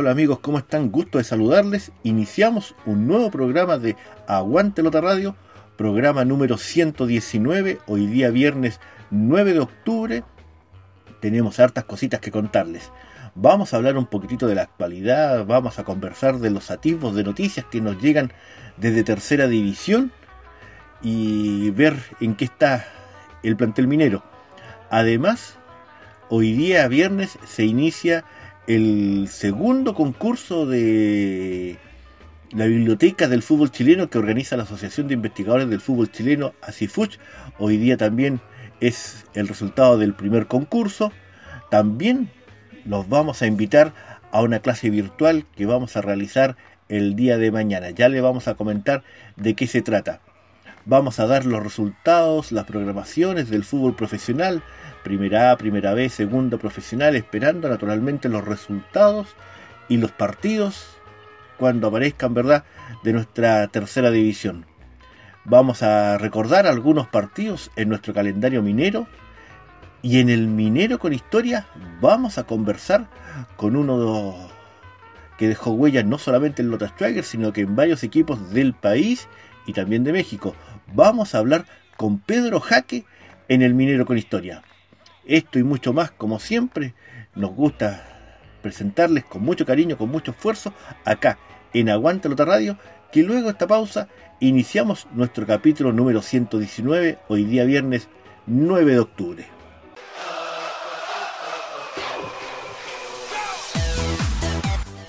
Hola amigos, ¿cómo están? Gusto de saludarles. Iniciamos un nuevo programa de Aguante Lota Radio, programa número 119, hoy día viernes 9 de octubre. Tenemos hartas cositas que contarles. Vamos a hablar un poquitito de la actualidad, vamos a conversar de los atisbos de noticias que nos llegan desde tercera división y ver en qué está el plantel minero. Además, hoy día viernes se inicia el segundo concurso de la biblioteca del fútbol chileno que organiza la Asociación de Investigadores del Fútbol Chileno, ASIFUCH. Hoy día también es el resultado del primer concurso. También los vamos a invitar a una clase virtual que vamos a realizar el día de mañana. Ya le vamos a comentar de qué se trata. Vamos a dar los resultados, las programaciones del fútbol profesional, primera A, primera B, segunda profesional, esperando naturalmente los resultados y los partidos cuando aparezcan, ¿verdad?, de nuestra tercera división. Vamos a recordar algunos partidos en nuestro calendario minero y en el minero con historia vamos a conversar con uno que dejó huellas no solamente en Lotus Tracker, sino que en varios equipos del país y también de México. Vamos a hablar con Pedro Jaque en el minero con historia. Esto y mucho más, como siempre, nos gusta presentarles con mucho cariño, con mucho esfuerzo, acá en Aguanta Lota Radio, que luego de esta pausa iniciamos nuestro capítulo número 119, hoy día viernes 9 de octubre.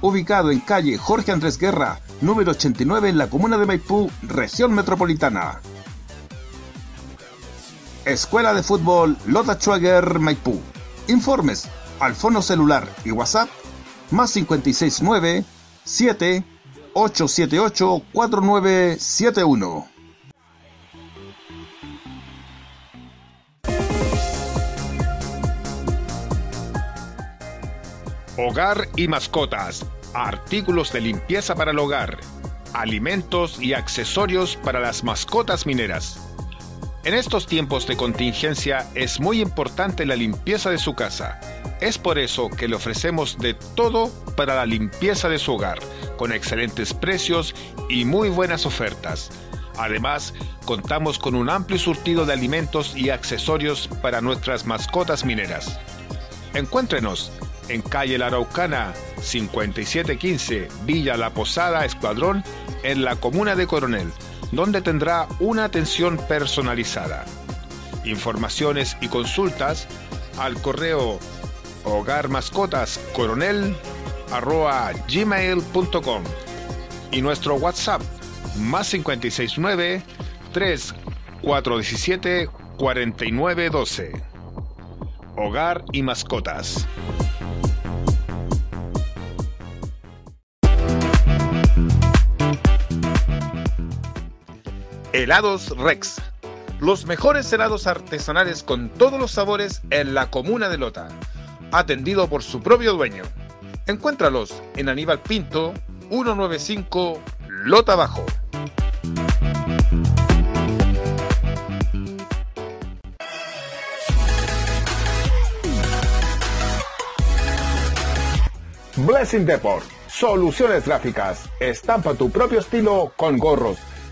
ubicado en calle Jorge Andrés Guerra, número 89 en la comuna de Maipú, región metropolitana. Escuela de Fútbol Lota Schwager Maipú. Informes al fono celular y WhatsApp más 569 7 878 4971. Hogar y mascotas, artículos de limpieza para el hogar, alimentos y accesorios para las mascotas mineras. En estos tiempos de contingencia es muy importante la limpieza de su casa. Es por eso que le ofrecemos de todo para la limpieza de su hogar, con excelentes precios y muy buenas ofertas. Además, contamos con un amplio surtido de alimentos y accesorios para nuestras mascotas mineras. Encuéntrenos en calle La Araucana 5715 Villa La Posada Escuadrón en la comuna de Coronel, donde tendrá una atención personalizada. Informaciones y consultas al correo hogar mascotas coronel arroba gmail.com y nuestro WhatsApp más 569 3417 4912 Hogar y mascotas. Helados Rex. Los mejores helados artesanales con todos los sabores en la comuna de Lota. Atendido por su propio dueño. Encuéntralos en Aníbal Pinto, 195 Lota Bajo. Blessing Deport. Soluciones gráficas. Estampa tu propio estilo con gorros,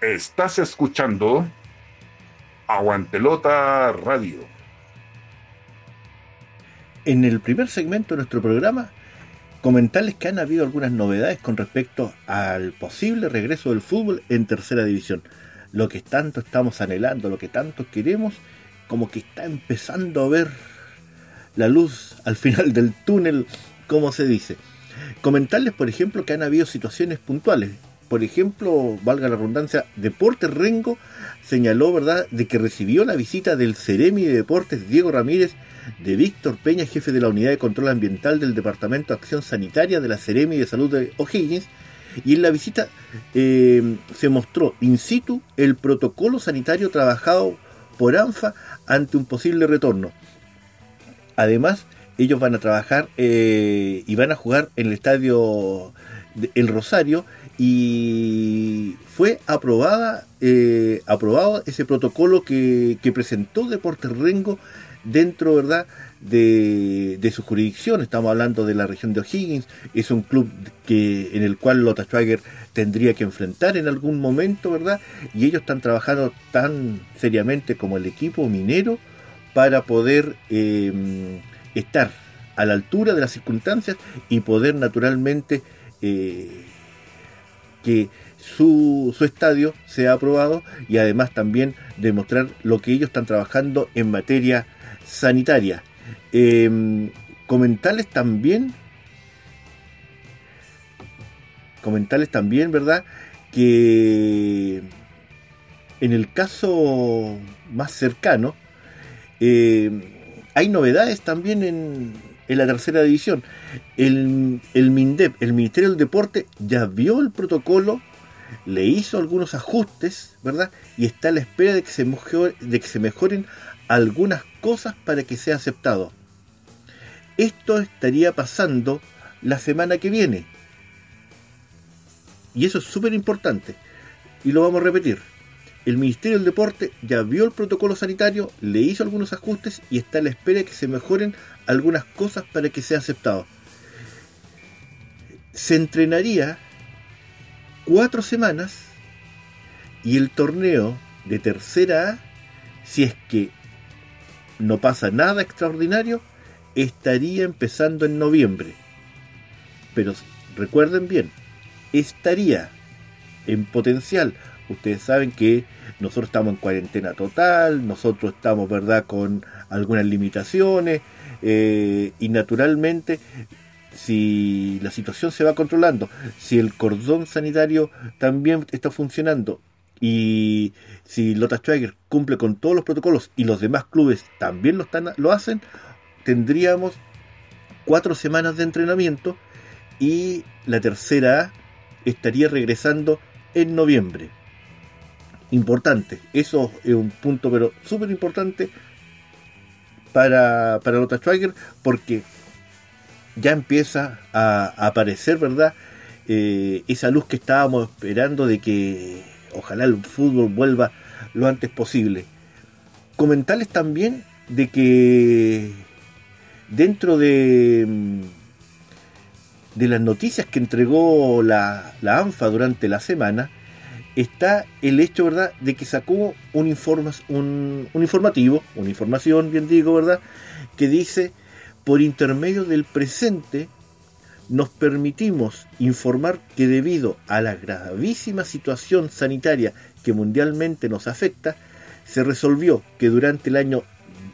Estás escuchando Aguantelota Radio. En el primer segmento de nuestro programa, comentarles que han habido algunas novedades con respecto al posible regreso del fútbol en tercera división. Lo que tanto estamos anhelando, lo que tanto queremos como que está empezando a ver la luz al final del túnel, como se dice. Comentarles, por ejemplo, que han habido situaciones puntuales. Por ejemplo, valga la redundancia, Deportes Rengo señaló, ¿verdad?, de que recibió la visita del Ceremi de Deportes Diego Ramírez, de Víctor Peña, jefe de la Unidad de Control Ambiental del Departamento de Acción Sanitaria de la Ceremi de Salud de O'Higgins, y en la visita eh, se mostró in situ el protocolo sanitario trabajado por ANFA ante un posible retorno. Además, ellos van a trabajar eh, y van a jugar en el estadio El Rosario y fue aprobada eh, aprobado ese protocolo que, presentó Deportes Rengo dentro verdad de, su jurisdicción. Estamos hablando de la región de O'Higgins. Es un club que en el cual Lota Schwager tendría que enfrentar en algún momento verdad y ellos están trabajando tan seriamente como el equipo minero para poder eh, estar a la altura de las circunstancias y poder naturalmente eh, que su, estadio sea aprobado y además también demostrar lo que ellos están trabajando en materia sanitaria. Em, comentarles también, comentarles también, ¿verdad? Que en el caso más cercano, eh, hay novedades también en, la tercera división. El, el MINDEP, el Ministerio del Deporte, ya vio el protocolo, le hizo algunos ajustes, ¿verdad? Y está a la espera de que se, de que se mejoren algunas cosas para que sea aceptado. Esto estaría pasando la semana que viene. Y eso es súper importante. Y lo vamos a repetir el Ministerio del Deporte ya vio el protocolo sanitario, le hizo algunos ajustes y está a la espera de que se mejoren algunas cosas para que sea aceptado. Se entrenaría cuatro semanas y el torneo de tercera A, si es que no pasa nada extraordinario, estaría empezando en noviembre. Pero recuerden bien, estaría en potencial. Ustedes saben que nosotros estamos en cuarentena total, nosotros estamos, ¿verdad?, con algunas limitaciones eh, y naturalmente si la situación se va controlando, si el cordón sanitario también está funcionando y si Lota Schwager cumple con todos los protocolos y los demás clubes también lo, están, lo hacen, tendríamos cuatro semanas de entrenamiento y la tercera estaría regresando en noviembre importante. Eso es un punto, pero súper importante para, para Lota Schwager, porque ya empieza a, aparecer, ¿verdad? Eh, esa luz que estábamos esperando de que ojalá el fútbol vuelva lo antes posible. Comentarles también de que dentro de, de las noticias que entregó la, la ANFA durante la semana, está el hecho, ¿verdad?, de que sacó un, un, un informativo, una información, bien digo, ¿verdad?, que dice, por intermedio del presente, nos permitimos informar que debido a la gravísima situación sanitaria que mundialmente nos afecta, se resolvió que durante el año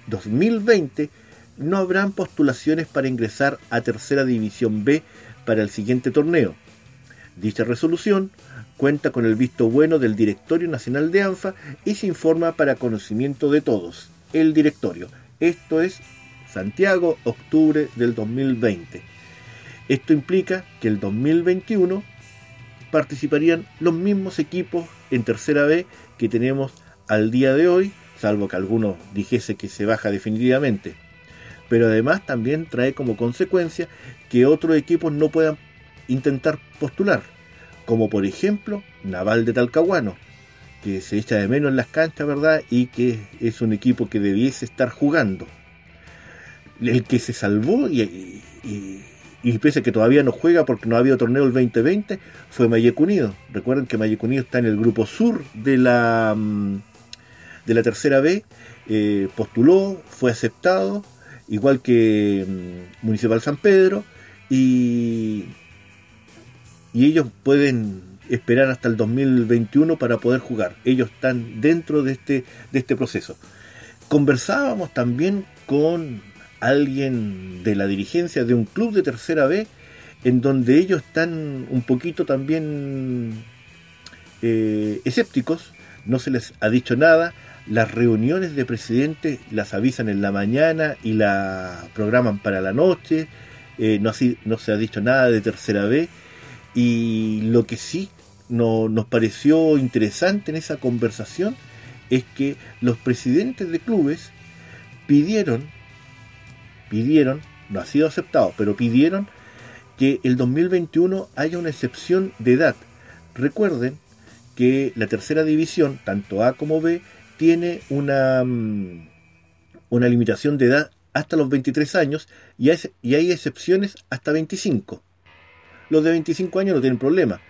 2020 no habrán postulaciones para ingresar a Tercera División B para el siguiente torneo. Dicha resolución cuenta con el visto bueno del Directorio Nacional de ANFA y se informa para conocimiento de todos, el directorio. Esto es Santiago, octubre del 2020. Esto implica que el 2021 participarían los mismos equipos en tercera B que tenemos al día de hoy, salvo que alguno dijese que se baja definitivamente. Pero además también trae como consecuencia que otros equipos no puedan intentar postular, como por ejemplo Naval de Talcahuano, que se echa de menos en las canchas, ¿verdad? Y que es un equipo que debiese estar jugando. El que se salvó y, y, pese a que todavía no juega porque no ha habido torneo el 2020, fue Mayek Unido. Recuerden que Mayek Unido está en el grupo sur de la, mm, de la tercera B, eh, postuló, fue aceptado, igual que mm, Municipal San Pedro, y y ellos pueden esperar hasta el 2021 para poder jugar. Ellos están dentro de este, de este proceso. Conversábamos también con alguien de la dirigencia de un club de tercera B, en donde ellos están un poquito también eh, escépticos, no se les ha dicho nada, las reuniones de presidente las avisan en la mañana y la programan para la noche, eh, no, así, no se ha dicho nada de tercera B, y lo que sí no, nos pareció interesante en esa conversación es que los presidentes de clubes pidieron, pidieron, no ha sido aceptado, pero pidieron que el 2021 haya una excepción de edad. Recuerden que la tercera división, tanto A como B, tiene una, mm, una limitación de edad hasta los 23 años y hay, y hay excepciones hasta 25 los de 25 años no tienen problema.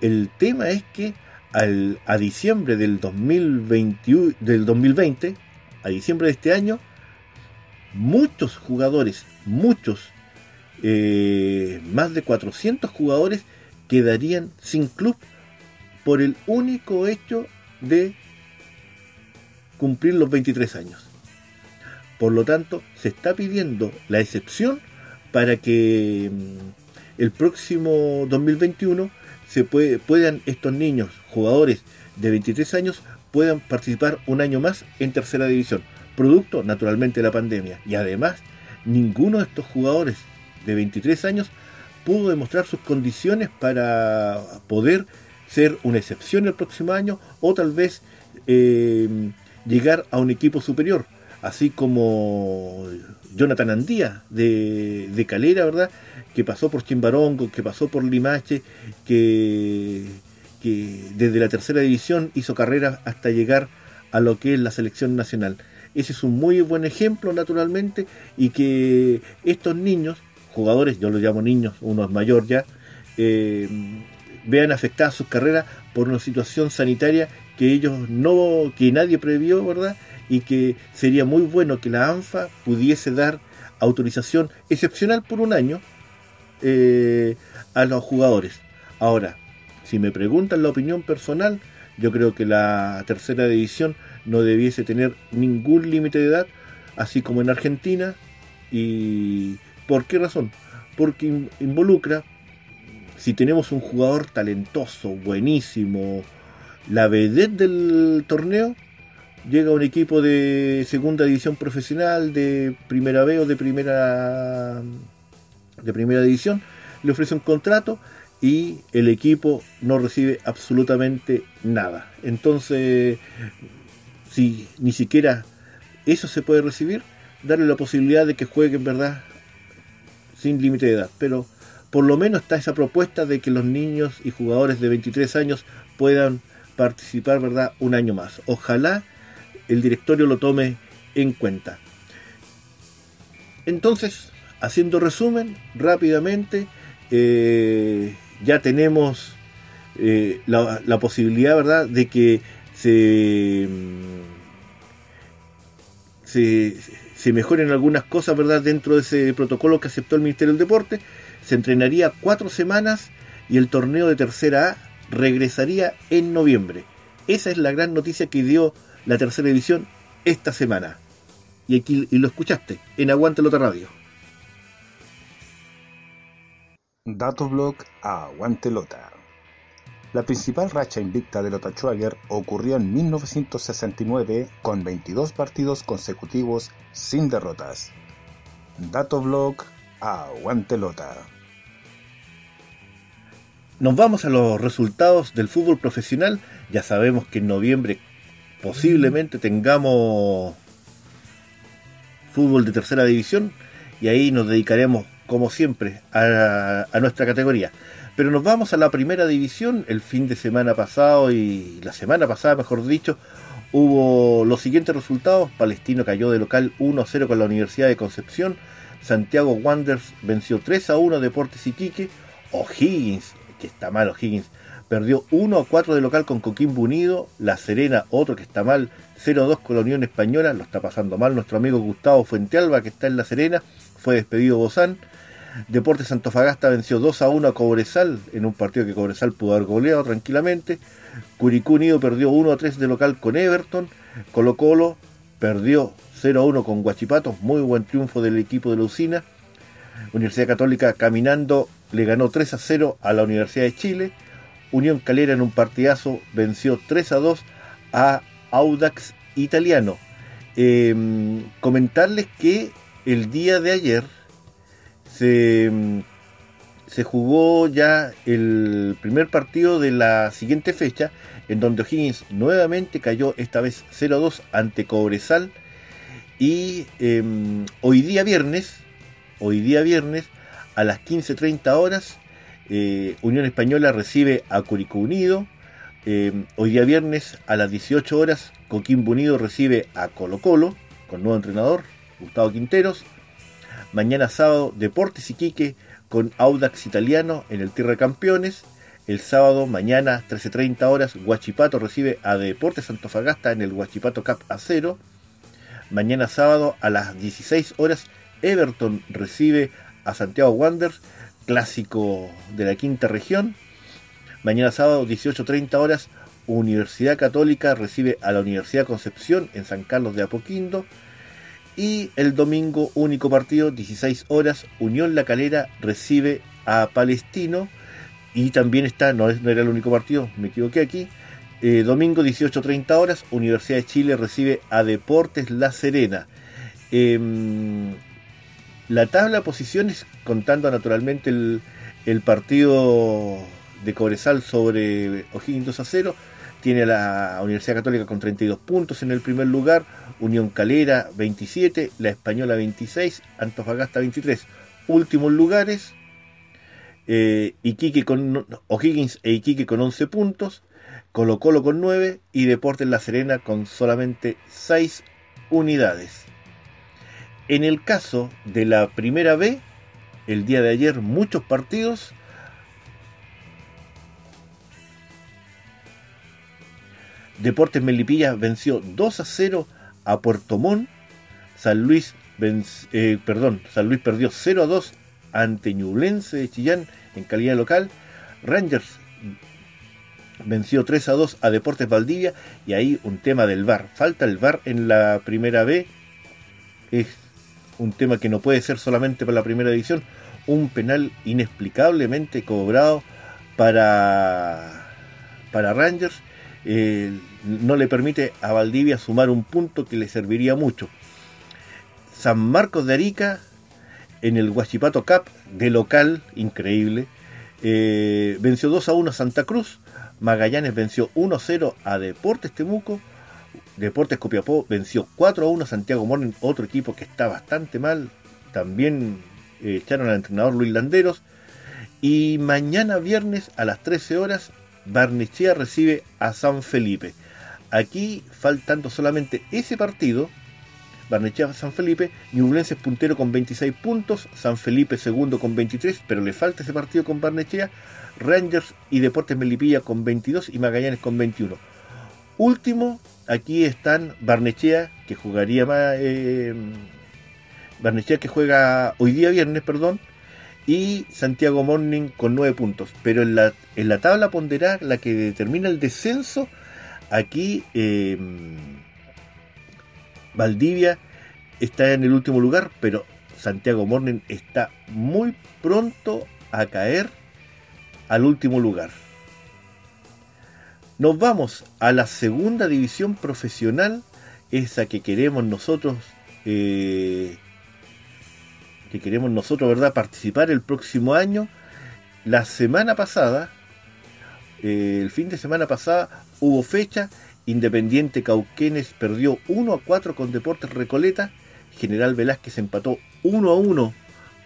El tema es que al, a diciembre del, 2020, del 2020, a diciembre de este año, muchos jugadores, muchos, eh, más de 400 jugadores quedarían sin club por el único hecho de cumplir los 23 años. Por lo tanto, se está pidiendo la excepción para que mm, el próximo 2021 se puede, puedan estos niños, jugadores de 23 años, puedan participar un año más en tercera división, producto naturalmente de la pandemia. Y además, ninguno de estos jugadores de 23 años pudo demostrar sus condiciones para poder ser una excepción el próximo año o tal vez eh, llegar a un equipo superior, así como Jonathan Andía de, de Calera, ¿verdad? que pasó por Chimbarongo, que pasó por Limache, que, desde la tercera división hizo carrera hasta llegar a lo que es la selección nacional. Ese es un muy buen ejemplo, naturalmente, y que estos niños, jugadores, yo los llamo niños, uno es mayor ya, eh, vean afectadas sus carreras por una situación sanitaria que ellos no, que nadie previó, ¿verdad? Y que sería muy bueno que la ANFA pudiese dar autorización excepcional por un año eh, a los jugadores. Ahora, si me preguntan la opinión personal, yo creo que la tercera división no debiese tener ningún límite de edad, así como en Argentina. ¿Y por qué razón? Porque involucra, si tenemos un jugador talentoso, buenísimo, la vedette del torneo, llega un equipo de segunda división profesional, de primera B o de primera de primera división, le ofrece un contrato y el equipo no recibe absolutamente nada. Entonces, si ni siquiera eso se puede recibir, darle la posibilidad de que juegue en verdad sin límite de edad. Pero por lo menos está esa propuesta de que los niños y jugadores de 23 años puedan participar verdad un año más. Ojalá el directorio lo tome en cuenta. Entonces, haciendo resumen rápidamente, eh, ya tenemos eh, la, posibilidad, ¿verdad?, de que se, se, mejoren algunas cosas, ¿verdad?, dentro de ese protocolo que aceptó el Ministerio del Deporte. se entrenaría cuatro semanas y el torneo de tercera A regresaría en noviembre. Esa es la gran noticia que dio la tercera división esta semana. Y aquí y lo escuchaste en Aguante Lota Radio. Datoblog a Aguante Lota. La principal racha invicta de Lota Schwager ocurrió en 1969 con 22 partidos consecutivos sin derrotas. Datoblog a Aguante Lota. Nos vamos a los resultados del fútbol profesional. Ya sabemos que en noviembre posiblemente tengamos fútbol de tercera división y ahí nos dedicaremos como siempre a, nuestra categoría. Pero nos vamos a la primera división. El fin de semana pasado y la semana pasada, mejor dicho, hubo los siguientes resultados. Palestino cayó de local 1-0 con la Universidad de Concepción. Santiago Wanderers venció 3 1 Deportes Iquique. O'Higgins que está mal O'Higgins, perdió 1 a 4 de local con Coquimbo Unido, La Serena, otro que está mal, 0 a 2 con la Unión Española, lo está pasando mal nuestro amigo Gustavo Fuentealba, que está en La Serena, fue despedido Bozán. Deportes Santofagasta venció 2 a 1 a Cobresal, en un partido que Cobresal pudo haber goleado tranquilamente. Curicú Unido perdió 1 a 3 de local con Everton. Colo Colo perdió 0 a 1 con Guachipato, muy buen triunfo del equipo de la usina. Universidad Católica caminando le ganó 3 a 0 a la Universidad de Chile. Unión Calera en un partidazo venció 3 a 2 a Audax Italiano. Em, comentarles que el día de ayer se, em, se, jugó ya el primer partido de la siguiente fecha, en donde O'Higgins nuevamente cayó esta vez 0 a 2 ante Cobresal. Y em, hoy día viernes, hoy día viernes, a las 15.30 horas, eh, Unión Española recibe a Curicó Unido. Eh, hoy día viernes a las 18 horas, Coquimbo Unido recibe a Colo Colo, con nuevo entrenador, Gustavo Quinteros. Mañana sábado, Deportes Iquique con Audax Italiano en el Tierra Campeones. El sábado, mañana, 13.30 horas, Huachipato recibe a Deportes Santofagasta en el Huachipato Cup A0. Mañana sábado, a las 16 horas, Everton recibe a Santiago Wanderers, clásico de la quinta región. Mañana sábado, 18.30 horas, Universidad Católica recibe a la Universidad Concepción en San Carlos de Apoquindo. Y el domingo, único partido, 16 horas, Unión La Calera recibe a Palestino. Y también está, no, no era el único partido, me equivoqué aquí. Eh, domingo 18.30 horas, Universidad de Chile recibe a Deportes La Serena. Em, la tabla de posiciones, contando naturalmente el, partido de Cobresal sobre O'Higgins 2 a 0, tiene a la Universidad Católica con 32 puntos en el primer lugar, Unión Calera 27, la Española 26, Antofagasta 23. Últimos lugares, eh, Iquique con, O'Higgins e Iquique con 11 puntos, Colo Colo con 9 y Deportes La Serena con solamente 6 unidades. En el caso de la primera B, el día de ayer muchos partidos. Deportes Melipilla venció 2 a 0 a Puerto Montt. San Luis, eh, perdón, San Luis perdió 0 a 2 ante Ñublense de Chillán en calidad local. Rangers venció 3 a 2 a Deportes Valdivia y ahí un tema del VAR. Falta el VAR en la primera B. un tema que no puede ser solamente para la primera edición, un penal inexplicablemente cobrado para, para Rangers, eh, no le permite a Valdivia sumar un punto que le serviría mucho. San Marcos de Arica en el Huachipato Cup de local, increíble, eh, venció 2 a 1 a Santa Cruz, Magallanes venció 1 a 0 a Deportes Temuco, Deportes Copiapó venció 4 a 1 a Santiago Morning, otro equipo que está bastante mal. También eh, echaron al entrenador Luis Landeros. Y mañana viernes a las 13 horas, Barnechea recibe a San Felipe. Aquí, faltando solamente ese partido, Barnechea San Felipe, Ñublense es puntero con 26 puntos, San Felipe segundo con 23, pero le falta ese partido con Barnechea, Rangers y Deportes Melipilla con 22 y Magallanes con 21. Último aquí están Barnechea, que jugaría más. Eh, Barnechea que juega hoy día viernes, perdón. y Santiago Morning con 9 puntos. Pero en la, en la tabla ponderada, la que determina el descenso, aquí eh, Valdivia está en el último lugar, pero Santiago Morning está muy pronto a caer al último lugar. Nos vamos a la segunda división profesional, esa que queremos nosotros eh, que queremos nosotros, ¿verdad?, participar el próximo año. La semana pasada, eh, el fin de semana pasada, hubo fecha. Independiente Cauquenes perdió 1 a 4 con Deportes Recoleta. General Velázquez empató 1 a 1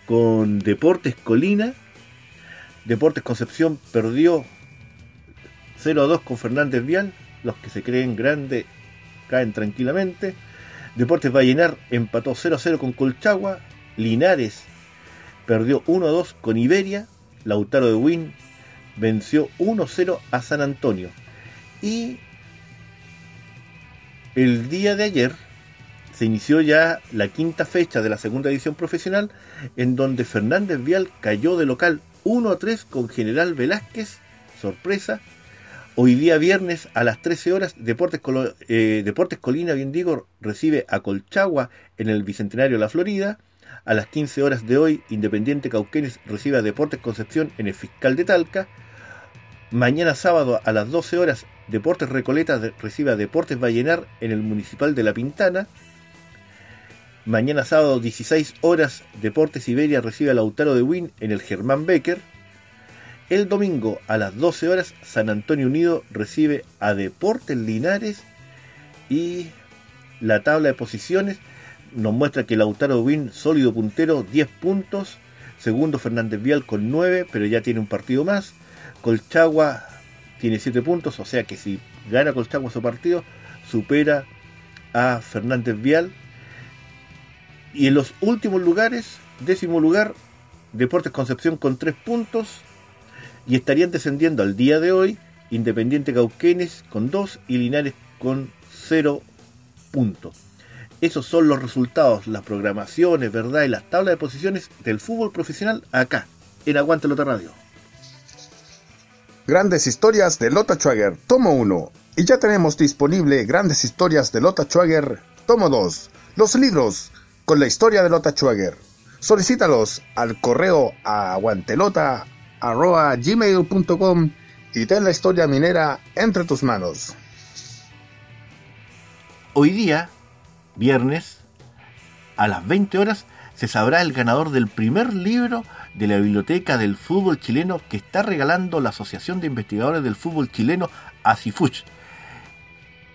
con Deportes Colina. Deportes Concepción perdió 0 a 2 con Fernández Vial. Los que se creen grandes caen tranquilamente. Deportes Vallenar empató 0 a 0 con Colchagua. Linares perdió 1-2 con Iberia, Lautaro de Win venció 1-0 a San Antonio. Y el día de ayer se inició ya la quinta fecha de la segunda edición profesional, en donde Fernández Vial cayó de local 1 3 con General Velázquez, sorpresa. Hoy día viernes a las 13 horas, Deportes, eh, Deportes Colina, bien digo, recibe a Colchagua en el Bicentenario de la Florida. A las 15 horas de hoy, Independiente Cauquenes recibe a Deportes Concepción en el Fiscal de Talca. Mañana sábado a las 12 horas, Deportes Recoleta recibe a Deportes Vallenar en el Municipal de La Pintana. Mañana sábado 16 horas, Deportes Iberia recibe a Lautaro de Win en el Germán Becker. El domingo a las 12 horas, San Antonio Unido recibe a Deportes Linares y la tabla de posiciones nos muestra que Lautaro Win, sólido puntero, 10 puntos. Segundo Fernández Vial con 9, pero ya tiene un partido más. Colchagua tiene 7 puntos, o sea que si gana Colchagua su partido, supera a Fernández Vial. Y en los últimos lugares, décimo lugar, Deportes Concepción con 3 puntos. Y estarían descendiendo al día de hoy Independiente Cauquenes con 2 y Linares con 0 puntos. Esos son los resultados, las programaciones, ¿verdad? Y las tablas de posiciones del fútbol profesional acá, en Aguante Lota Radio. Grandes historias de Lota Schwager, tomo 1. Y ya tenemos disponible Grandes historias de Lota Schwager, tomo 2. Los libros con la historia de Lota Schwager. Solicítalos al correo a aguantelota.gmail.com y ten la historia minera entre tus manos. Hoy día viernes, a las 20 horas, se sabrá el ganador del primer libro de la Biblioteca del Fútbol Chileno que está regalando la Asociación de Investigadores del Fútbol Chileno, ACIFUCH.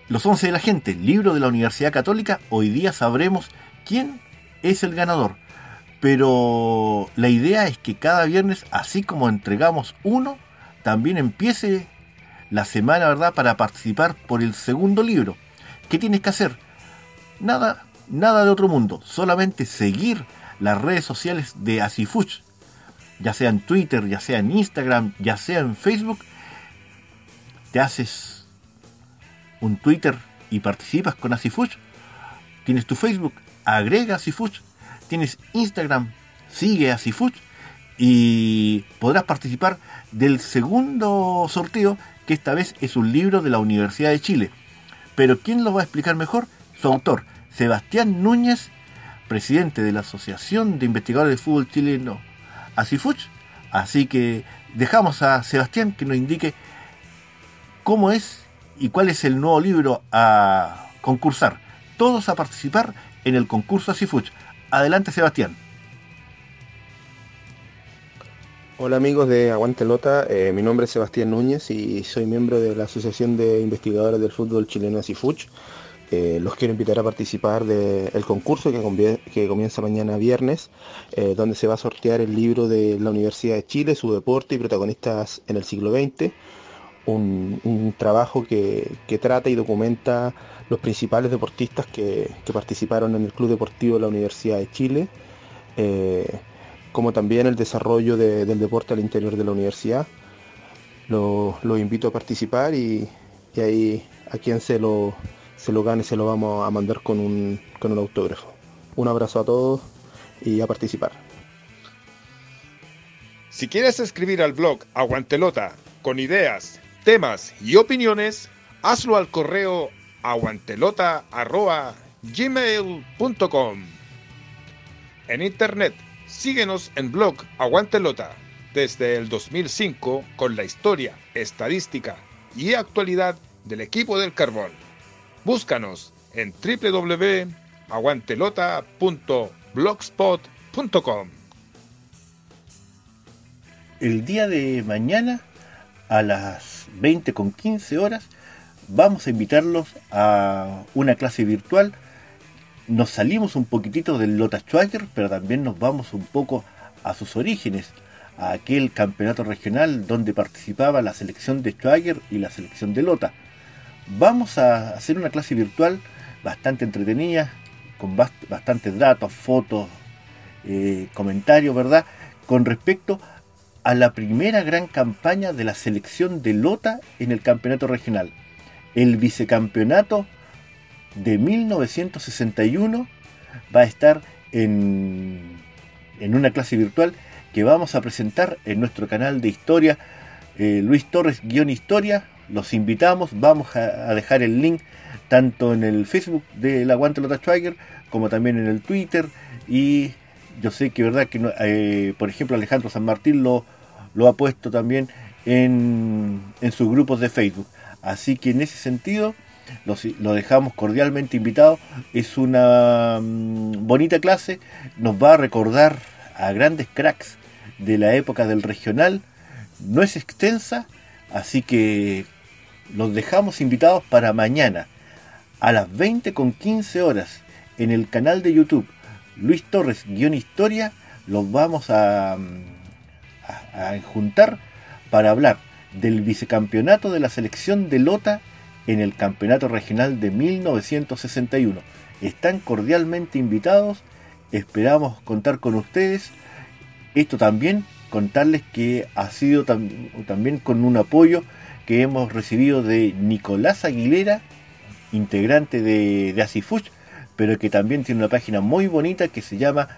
Los 11 de la gente, libro de la Universidad Católica, hoy día sabremos quién es el ganador. Pero la idea es que cada viernes, así como entregamos uno, también empiece la semana, ¿verdad?, para participar por el segundo libro. ¿Qué tienes que hacer? Nada, nada de otro mundo, solamente seguir las redes sociales de Asifuch, ya sea en Twitter, ya sea en Instagram, ya sea en Facebook, te haces un Twitter y participas con Asifuch, tienes tu Facebook, agrega Asifuch, tienes Instagram, sigue Asifuch y podrás participar del segundo sorteo que esta vez es un libro de la Universidad de Chile. Pero ¿quién lo va a explicar mejor? Su autor, Sebastián Núñez, presidente de la Asociación de Investigadores de Fútbol Chileno, ASIFUCH. Así que dejamos a Sebastián que nos indique cómo es y cuál es el nuevo libro a concursar. Todos a participar en el concurso ASIFUCH. Adelante, Sebastián. Hola amigos de Aguantelota, eh, mi nombre es Sebastián Núñez y soy miembro de la Asociación de Investigadores del Fútbol Chileno ASIFUCH. Eh, los quiero invitar a participar del concurso que, comienza mañana viernes, eh, donde se va a sortear el libro de la Universidad de Chile, su deporte y protagonistas en el siglo XX. Un, trabajo que, trata y documenta los principales deportistas que, participaron en el Club Deportivo de la Universidad de Chile, eh, como también el desarrollo del deporte al interior de la universidad. Los lo invito a participar y, y ahí a quien se lo se lo gane se lo vamos a mandar con un, con un autógrafo. Un abrazo a todos y a participar. Si quieres escribir al blog Aguantelota con ideas, temas y opiniones, hazlo al correo aguantelota.gmail.com. En internet, síguenos en blog Aguantelota desde el 2005 con la historia, estadística y actualidad del equipo del carbón. Búscanos en www.aguantelota.blogspot.com. El día de mañana a las 20 con 15 horas vamos a invitarlos a una clase virtual. Nos salimos un poquitito del Lota Schwager, pero también nos vamos un poco a sus orígenes, a aquel campeonato regional donde participaba la selección de Schwager y la selección de Lota. Vamos a hacer una clase virtual bastante entretenida, con bastantes datos, fotos, eh, comentarios, ¿verdad? Con respecto a la primera gran campaña de la selección de Lota en el campeonato regional. El vicecampeonato de 1961 va a estar en, en una clase virtual que vamos a presentar en nuestro canal de historia, eh, Luis Torres guion historia. Los invitamos, vamos a, dejar el link tanto en el Facebook del Aguante Lota Schwager como también en el Twitter. Y yo sé que verdad que, eh, por ejemplo, Alejandro San Martín lo, lo ha puesto también en, en sus grupos de Facebook. Así que en ese sentido lo dejamos cordialmente invitado. Es una mm, bonita clase, nos va a recordar a grandes cracks de la época del regional. No es extensa, así que los dejamos invitados para mañana a las 20 con 15 horas en el canal de YouTube Luis Torres guion historia. Los vamos a, a, juntar para hablar del vicecampeonato de la selección de Lota en el campeonato regional de 1961. Están cordialmente invitados, esperamos contar con ustedes esto también, contarles que ha sido también con un apoyo que hemos recibido de Nicolás Aguilera, integrante de, de Asifuch, pero que también tiene una página muy bonita que se llama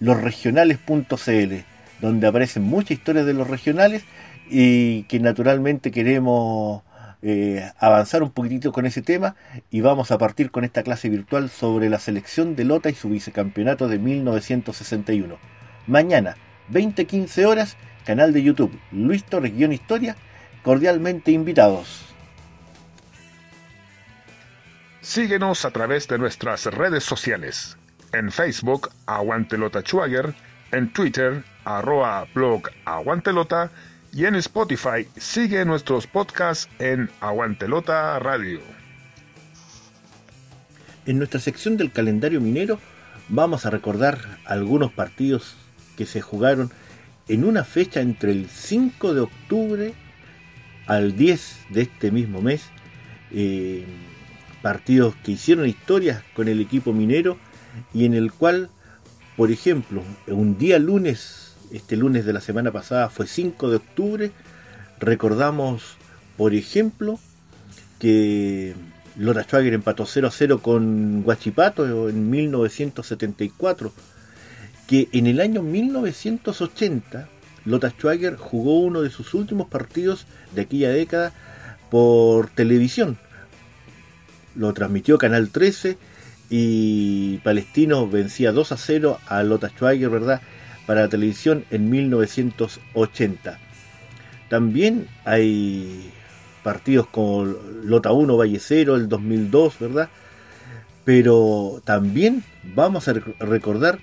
losregionales.cl, donde aparecen muchas historias de los regionales y que naturalmente queremos eh, avanzar un poquitito con ese tema y vamos a partir con esta clase virtual sobre la selección de Lota y su vicecampeonato de 1961. Mañana, 20-15 horas, canal de YouTube Luis Torres Guión Historia, cordialmente invitados. Síguenos a través de nuestras redes sociales. En Facebook, Aguantelota Schwager, en Twitter, arroba blog Aguantelota y en Spotify sigue nuestros podcasts en Aguantelota Radio. En nuestra sección del calendario minero vamos a recordar algunos partidos que se jugaron en una fecha entre el 5 de octubre al 10 de este mismo mes. Eh, partidos que hicieron historias con el equipo minero y en el cual, por ejemplo, un día lunes, este lunes de la semana pasada fue 5 de octubre, recordamos, por ejemplo, que Lota Schwager empató 0 a 0 con Guachipato en 1974 que en el año 1980 Lota Schwager jugó uno de sus últimos partidos de aquella década por televisión. Lo transmitió Canal 13 y Palestino vencía 2 a 0 a Lota Schwager, ¿verdad? Para la televisión en 1980. También hay partidos como Lota 1, Valle 0, el 2002, ¿verdad? Pero también vamos a recordar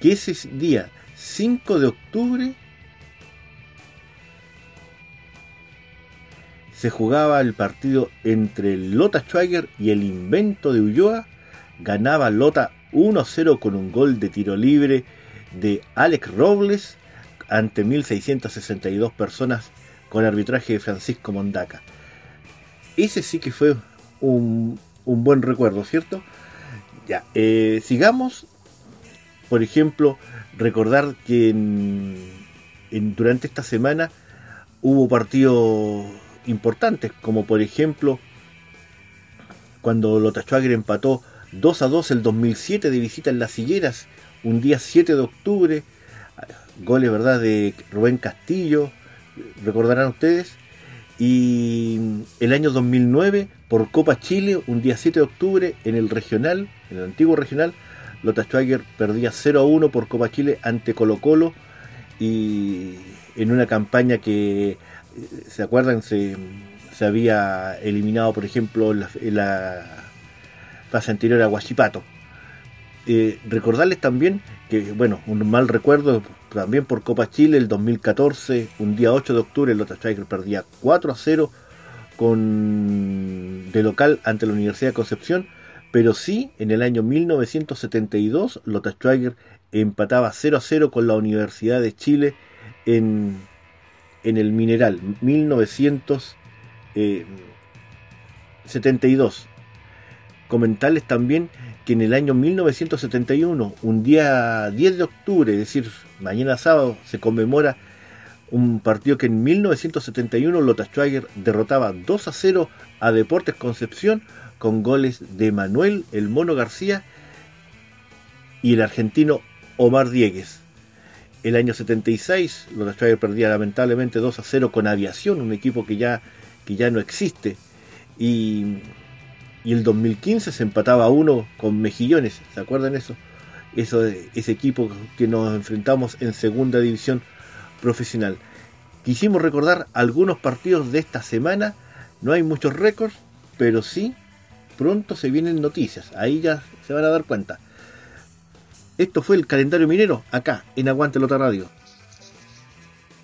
que ese día 5 de octubre se jugaba el partido entre Lota Schwager y el invento de Ulloa. Ganaba Lota 1-0 con un gol de tiro libre de Alex Robles ante 1662 personas con arbitraje de Francisco Mondaca. Ese sí que fue un, un buen recuerdo, ¿cierto? Ya, eh, sigamos. Por ejemplo, recordar que durante esta semana hubo partidos importantes, como por ejemplo cuando Lota Schwager empató 2 a 2 el 2007 de visita en Las Higueras, un día 7 de octubre, goles, ¿verdad?, de Rubén Castillo, recordarán ustedes. Y el año 2009, por Copa Chile, un día 7 de octubre, en el regional, en el antiguo regional, Lota Schwager perdía 0 a 1 por Copa Chile ante Colo Colo y en una campaña que, ¿se acuerdan? Se, se había eliminado, por ejemplo, en la, fase anterior a Guachipato. Eh, recordarles también que, bueno, un mal recuerdo también por Copa Chile, el 2014, un día 8 de octubre, el Lota Striker perdía 4 a 0 con, de local ante la Universidad de Concepción, pero sí en el año 1972 Lota Striker empataba 0 a 0 con la Universidad de Chile en, en el Mineral, 1972. Comentarles también que en el año 1971, un día 10 de octubre, es decir, mañana sábado, se conmemora un partido que en 1971 Lota Schwager derrotaba 2 a 0 a Deportes Concepción con goles de Manuel El Mono García y el argentino Omar Diegues. El año 76 Lota Schwager perdía lamentablemente 2 a 0 con Aviación, un equipo que ya, que ya no existe. Y, y el 2015 se empataba uno con Mejillones, ¿se acuerdan eso? eso, ese equipo que nos enfrentamos en segunda división profesional. Quisimos recordar algunos partidos de esta semana, no hay muchos récords, pero sí pronto se vienen noticias, ahí ya se van a dar cuenta. Esto fue el calendario minero acá en Aguante Lota Radio.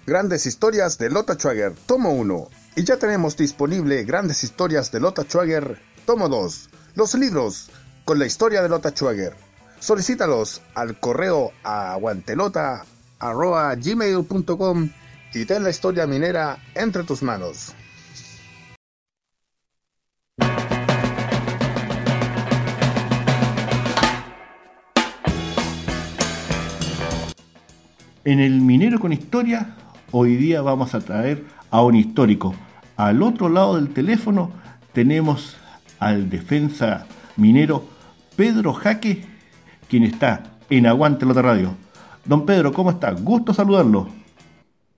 Grandes historias de Lota Schwager, tomo 1. Y ya tenemos disponible Grandes historias de Lota Schwager, tomo 2. Los libros con la historia de Lota Schwager. Solicítalos al correo aguantelota.gmail.com y ten la historia minera entre tus manos. En el Minero con Historia, hoy día vamos a traer a un histórico. Al otro lado del teléfono tenemos al defensa minero Pedro Jaque quien está en Aguante Lota Radio. Don Pedro, ¿cómo está? Gusto saludarlo.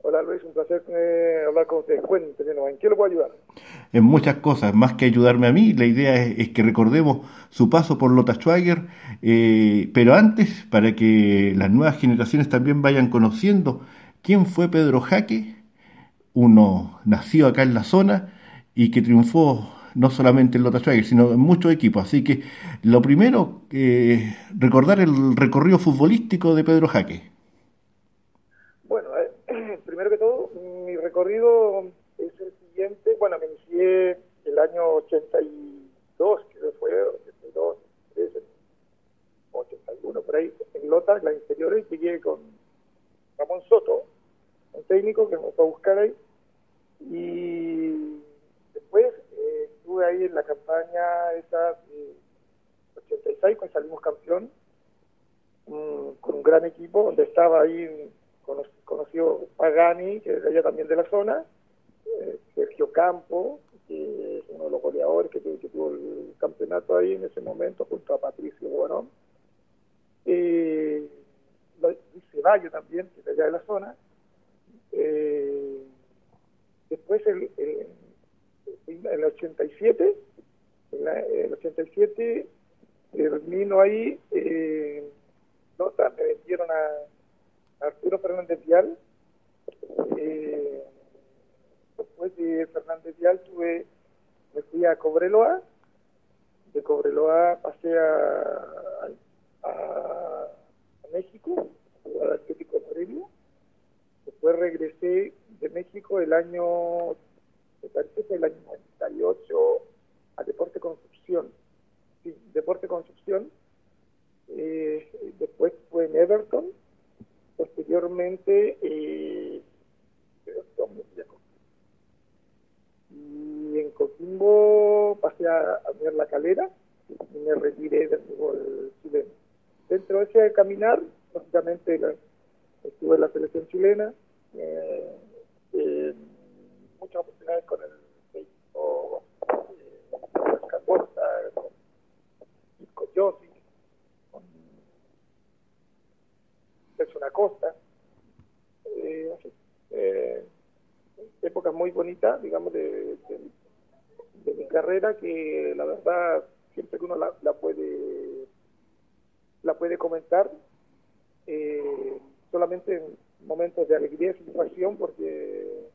Hola Luis, un placer eh, hablar con usted. Cuéntenos, ¿en qué lo puedo ayudar? En muchas cosas, más que ayudarme a mí, la idea es, que recordemos su paso por Lota Schwager, eh, pero antes, para que las nuevas generaciones también vayan conociendo quién fue Pedro Jaque, uno nacido acá en la zona y que triunfó no solamente en Lota Schwager, sino en muchos equipos. Así que lo primero, eh, recordar el recorrido futbolístico de Pedro Jaque. Bueno, eh, primero que todo, mi recorrido es el siguiente. Bueno, me inicié el año 82, que fue 82, 81, por ahí, en Lota, las inferiores, llegué con Ramón Soto, un técnico que me fue a buscar ahí. Y después estuve ahí en la campaña esa 86, cuando salimos campeón, con un gran equipo, donde estaba ahí conocido Pagani, que era también de la zona, eh, Sergio Campo, que es uno de los goleadores que, tuvo el campeonato ahí en ese momento, junto a Patricio Bueno. Eh, Luis Ceballos también, que es allá de la zona. Eh, después el en el 87, en el 87 termino ahí, eh, me vendieron a, Arturo Fernández Vial. Eh, después de Fernández Vial tuve, me fui a Cobreloa, de Cobreloa pasé a, a, México, al Atlético Morelia, después regresé de México el año parece que el año 98 a Deporte Construcción. Sí, Deporte Construcción. Eh, después fue en Everton. Posteriormente, eh, y en Coquimbo pasé a, ver la calera y me retiré del fútbol chileno. Dentro de ese caminar, lógicamente estuve en la selección chilena. Eh, muchas oportunidades con el técnico con Nico Yossi, con Celso Acosta. Eh, así, eh, épocas muy bonitas, digamos, de, de, mi carrera que la verdad siempre que uno la, la puede la puede comentar eh, solamente en momentos de alegría y satisfacción porque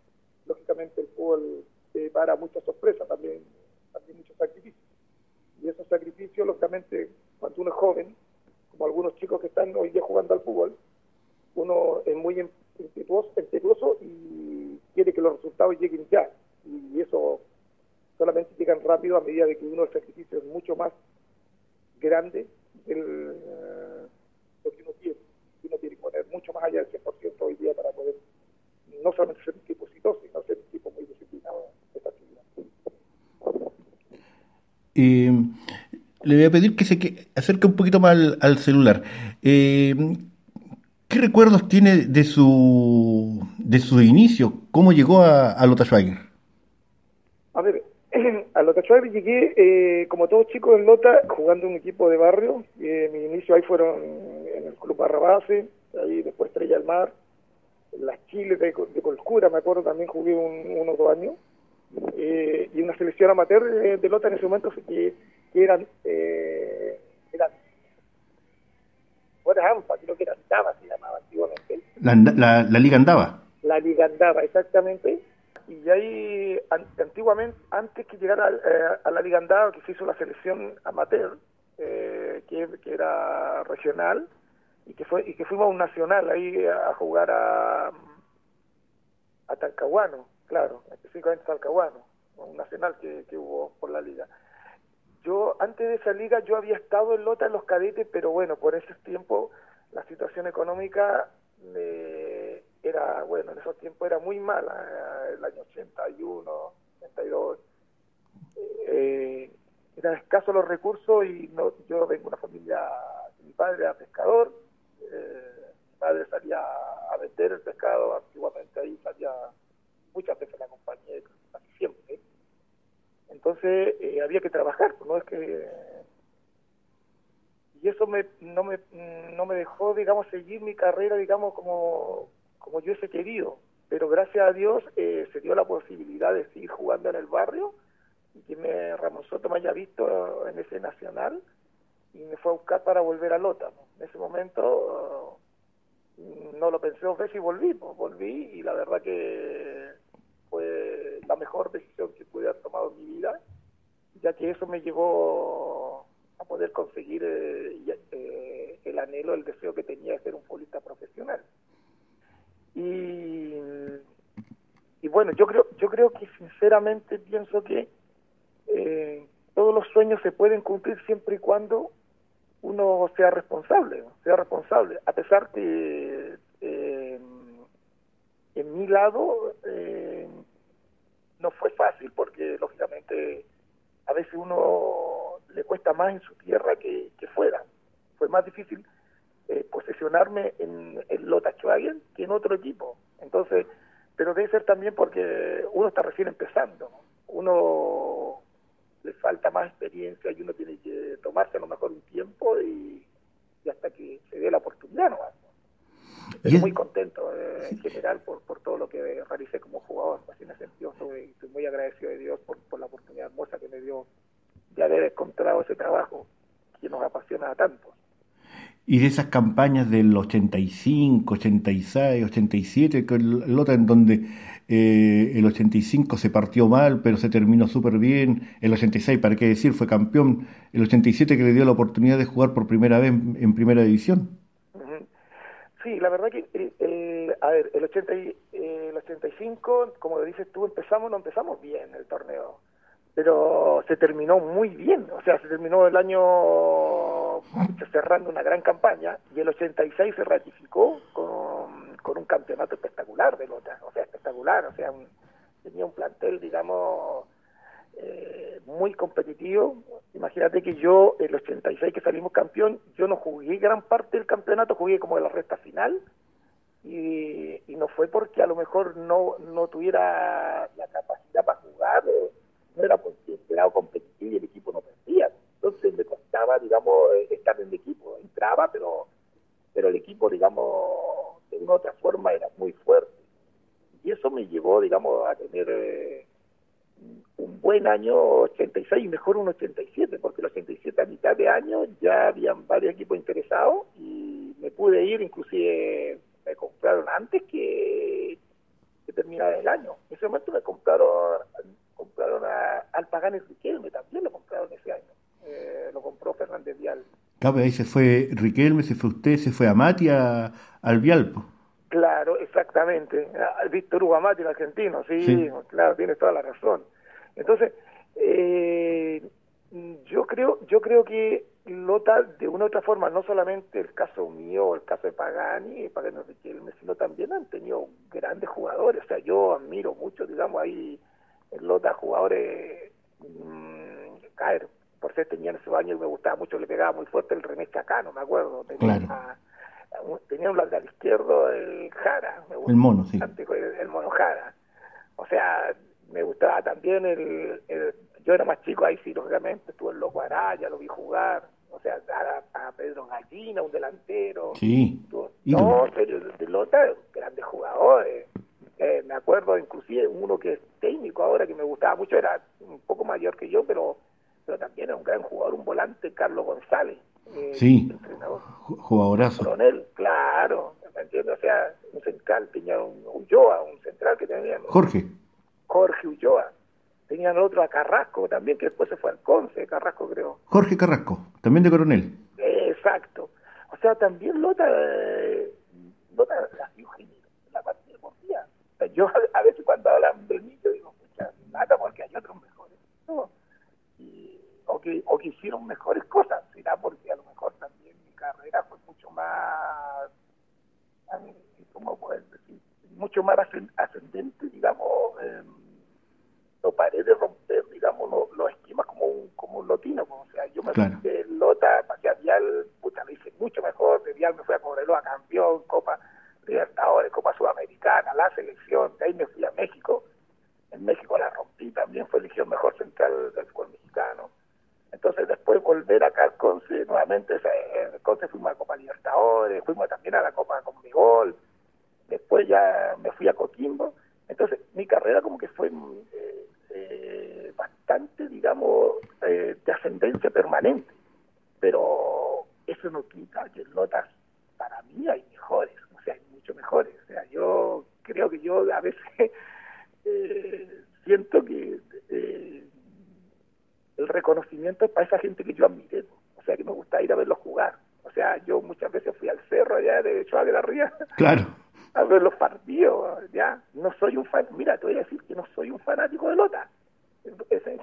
lógicamente el fútbol eh, para muchas sorpresas, también, también muchos sacrificios. Y esos sacrificios, lógicamente, cuando uno es joven, como algunos chicos que están hoy día jugando al fútbol, uno es muy impetuoso, y quiere que los resultados lleguen ya. Y eso solamente llegan rápido a medida de que uno el sacrificio es mucho más grande del eh, lo que uno tiene. Uno tiene que poner mucho más allá del 100% hoy día para poder no solamente ser un tipo exitoso, sino ser un tipo muy disciplinado en esta actividad. Eh, le voy a pedir que se acerque un poquito más al, celular. Eh, ¿Qué recuerdos tiene de su de su inicio? ¿Cómo llegó a, a Lota Schwager? A ver, a Lota Schwager llegué eh, como todos chicos en Lota jugando un equipo de barrio. Eh, mi inicio ahí fueron en el Club Barrabase, ahí después Estrella del Mar, las Chiles de, de Colcura, me acuerdo también jugué un, unos dos años. Eh, y una selección amateur de, Lota en ese momento que, que eran, eh, eran bueno, AMPA, creo que era Andaba, se llamaba antiguamente. La, la, la, Liga Andaba. La Liga Andaba, exactamente. Y ahí, antiguamente, antes que llegara eh, a la Liga Andaba, que se hizo la selección amateur, eh, que, que, era regional, y que fue y que fuimos a un nacional ahí a jugar a, a Talcahuano, claro, específicamente Talcahuano, un nacional que, que hubo por la liga. Yo, antes de esa liga, yo había estado en Lota en los cadetes, pero bueno, por ese tiempo la situación económica era, bueno, en esos tiempos era muy mala, eh, el año 81, 82. Eh, eran escasos los recursos y no, yo vengo de una familia, mi padre era pescador, eh, mi padre salía a vender el pescado, antiguamente ahí salía muchas veces la compañía, casi siempre. Entonces eh, había que trabajar, no es que y eso me, no me no me dejó digamos seguir mi carrera digamos como como yo hubiese querido. Pero gracias a Dios eh, se dio la posibilidad de seguir jugando en el barrio y que me Ramón Soto me haya visto en ese nacional y me fue a buscar para volver a Lota en ese momento no lo pensé dos veces y volví pues, volví y la verdad que fue la mejor decisión que pude haber tomado en mi vida, ya que eso me llevó a poder conseguir eh, eh, el anhelo, el deseo que tenía de ser un futbolista profesional. Y, y bueno, yo creo, yo creo que sinceramente pienso que eh, todos los sueños se pueden cumplir siempre y cuando uno sea responsable, sea responsable, a pesar que en mi lado eh, no fue fácil porque lógicamente a veces uno le cuesta más en su tierra que, fuera. Fue más difícil eh, posesionarme en el Lota Schwagen que en otro equipo. Entonces, pero debe ser también porque uno está recién empezando. Uno le falta más experiencia y uno tiene que tomarse a lo mejor un tiempo y, hasta que se dé la oportunidad ¿no? Estoy muy contento eh, en general por, por todo lo que realicé como jugador. Así en ese sentido estoy, muy agradecido de Dios por, por la oportunidad hermosa que me dio de haber encontrado ese trabajo que nos apasiona a tantos. Y de esas campañas del 85, 86, 87, que el otro en donde eh, el 85 se partió mal, pero se terminó súper bien, el 86, para qué decir, fue campeón, el 87 que le dio la oportunidad de jugar por primera vez en primera división. Sí, la verdad que, el, a ver, el, 80 el 85, como lo dices tú, empezamos, no empezamos bien el torneo, pero se terminó muy bien, o sea, se terminó el año cerrando una gran campaña y el 86 se ratificó con, con un campeonato espectacular de Lota, o sea, espectacular, o sea, tenía un plantel, digamos, eh, muy competitivo. Imagínate que yo, el 86 que salimos campeón, yo no jugué gran parte del campeonato, jugué como de la recta final. Y, no fue porque a lo mejor no, no tuviera la capacidad para jugar, eh, no era porque lado competitivo y el equipo no perdía. Entonces me costaba, digamos, estar en el equipo. Entraba, pero, pero el equipo, digamos, de una u otra forma era muy fuerte. y eso me llevó, digamos, a tener eh, un buen año 86 y mejor un 87, porque el 87 a mitad de año ya habían varios equipos interesados y me pude ir, inclusive me compraron antes que, que terminara el año. En ese momento me compraron compraron a, al Paganes Riquelme, también lo compraron ese año. Eh, lo compró Fernández Vial. Claro, ahí se fue Riquelme, se fue usted, se fue Amati a, al Vialpo. Claro, exactamente. Víctor Hugo Amati, el argentino, sí, claro, tienes toda la razón. Entonces, eh, yo creo yo creo que Lota, de una u otra forma, no solamente el caso mío el caso de Pagani, Pagani Riquelme, sino también han tenido grandes jugadores. O sea, yo admiro mucho, digamos, ahí en Lota jugadores mmm, caer por ser tenía en esos años me gustaba mucho, le pegaba muy fuerte el René Chacano, me acuerdo. Tenía, claro. tenía un lateral izquierdo, el Jara. Me el mono, sí. El, el, mono Jara. O sea, me gustaba también el, el, Yo era más chico ahí, sí, lógicamente, estuve el Loco Araya, lo vi jugar. O sea, a, a Pedro Gallina, un delantero. Sí. Estuvo, no, pero de Lota, grandes jugadores. Eh, me acuerdo inclusive uno que es técnico ahora, que me gustaba mucho, era un poco mayor que yo, pero pero también era un gran jugador, un volante, Carlos González. Eh, sí, entrenador. jugadorazo. Coronel, claro, ¿me entiendes? O sea, un central, tenía un Ulloa, un central que tenía... Jorge. Jorge Ulloa. Tenían otro a Carrasco también, que después se fue al Conce, Carrasco creo. Jorge Carrasco, también de Coronel. Exacto. O sea, también Lota, eh, Lota la la parte deportiva. O sea, yo a, a, veces cuando hablan de mí, yo digo, pucha, nada, porque hay otros o que, o que hicieron mejores cosas, será porque a lo mejor también mi carrera fue mucho más, ¿cómo puedes decir? Mucho más ascendente, digamos, eh, no paré de romper, digamos, los, los esquemas como un, como un lotino, o sea, yo me claro. de Lota, pasé a Vial, puta, lo hice mucho mejor, de Vial me fui a Cobreloa campeón, Copa Libertadores, Copa Sudamericana, la selección, de ahí me fui a México, en México la rompí, también fue elegido mejor central del fútbol mexicano. Entonces después volver acá al Conce, nuevamente en el Conce fuimos a Copa Libertadores, fuimos también a la Copa con mi después ya me fui a Coquimbo. Entonces mi carrera como que fue eh, eh, bastante, digamos, eh, de ascendencia permanente. Pero eso no quita que notas para mí hay mejores, o sea, hay mucho mejores. O sea, yo creo que yo a veces siento que el reconocimiento es para esa gente que yo admiré, o sea, que me gusta ir a verlos jugar. O sea, yo muchas veces fui al cerro allá de Chua de la Ría. Claro. A ver los partidos, ya. No soy un fan, mira, te voy a decir que no soy un fanático de Lota,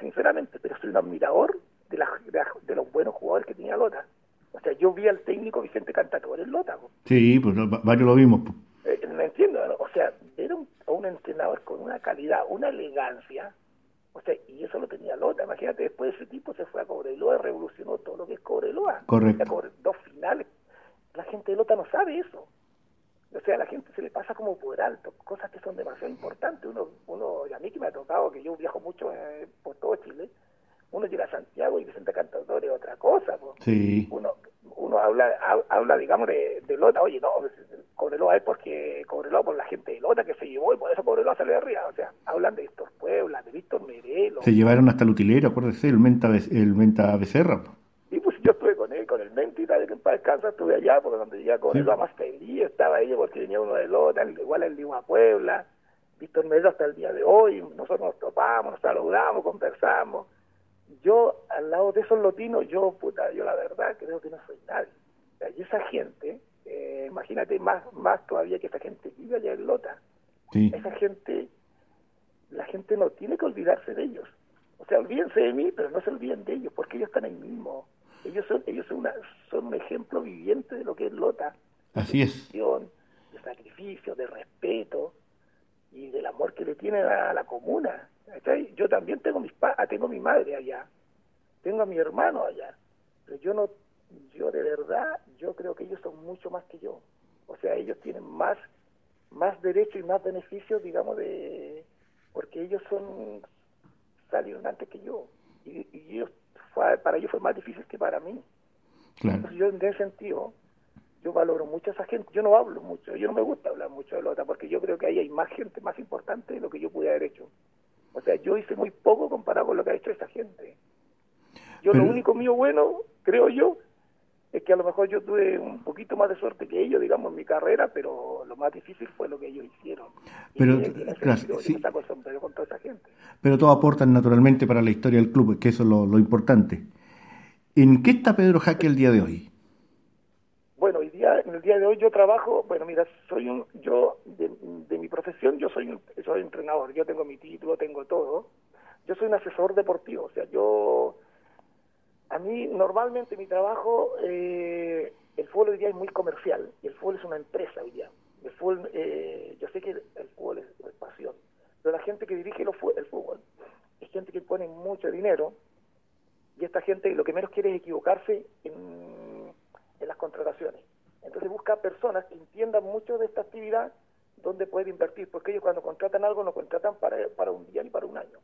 sinceramente, pero soy un admirador de, la, de, los buenos jugadores que tenía Lota. O sea, yo vi al técnico Vicente Cantatore en Lota. ¿no? Sí, pues varios lo vimos. Eh, ¿Me entiendo? ¿no? O sea, era un, un entrenador con una calidad, una elegancia, o sea, y eso lo tenía Lota. Imagínate, después ese tipo se fue a Cobreloa, revolucionó todo lo que es Cobreloa. Correcto. Cobre, dos finales. La gente de Lota no sabe eso. O sea, a la gente se le pasa como por alto, cosas que son demasiado importantes. Uno, uno y a mí que me ha tocado, que yo viajo mucho eh, por todo Chile, uno llega a Santiago y Vicente Cantador es otra cosa. Sí. Uno, uno habla, habla digamos, de, de Lota. Oye, no, Cobreloa es porque Cobreloa por la gente de Lota que se llevó y por eso Cobreloa salió de arriba. O sea, hablan de estos Puebla, de Víctor Merelo. Se llevaron hasta el utilero, acuérdese, el Menta, el Menta Becerra. Y pues yo estuve con él, con el Menta y tal, que para descansar estuve allá, porque donde llegué a Cobreloa sí. más feliz estaba ahí porque venía uno de Lota, igual el Lima Puebla. Víctor Merelo hasta el día de hoy, nosotros nos topamos, nos saludamos, conversamos. Yo, al lado de esos lotinos, yo, puta, yo la verdad creo que no soy nadie. O sea, y esa gente, eh, imagínate más más todavía que esa gente vive allá en Lota. Sí. Esa gente, la gente no tiene que olvidarse de ellos. O sea, olvídense de mí, pero no se olviden de ellos, porque ellos están ahí mismo. Ellos son ellos son, una, son un ejemplo viviente de lo que es Lota. Así es. De sacrificio, de respeto y del amor que le tienen a la comuna. ¿Cachai? Yo también tengo mis pa tengo mi madre allá, tengo a mi hermano allá, pero yo no yo de verdad, yo creo que ellos son mucho más que yo. O sea, ellos tienen más, más derechos y más beneficios, digamos, de porque ellos son salieron antes que yo. Y, y ellos, fue, para ellos fue más difícil que para mí. Claro. Entonces yo en ese sentido, yo valoro mucho a esa gente. Yo no hablo mucho, yo no me gusta hablar mucho de Lota porque yo creo que ahí hay más gente más importante de lo que yo pude haber hecho. O sea, yo hice muy poco comparado con lo que ha hecho esa gente. Yo lo único mío bueno, creo yo, es que a lo mejor yo tuve un poquito más de suerte que ellos, digamos, en mi carrera, pero lo más difícil fue lo que ellos hicieron. Pero, con toda esa gente. pero todos aportan naturalmente para la historia del club, que eso es lo, importante. ¿En qué está Pedro Jaque el día de hoy? Día, el de hoy yo trabajo, bueno, mira, soy un, yo, de, mi profesión, yo soy soy entrenador, yo tengo mi título, tengo todo. Yo soy un asesor deportivo, o sea, yo a mí normalmente mi trabajo, eh, el fútbol hoy día es muy comercial y el fútbol es una empresa hoy día. El fútbol, eh, yo sé que el fútbol es, pasión, pero la gente que dirige el fútbol es gente que pone mucho dinero y esta gente lo que menos quiere es equivocarse en las contrataciones. Entonces busca personas que entiendan mucho de esta actividad donde puede invertir, porque ellos cuando contratan algo no contratan para, para un día ni para un año.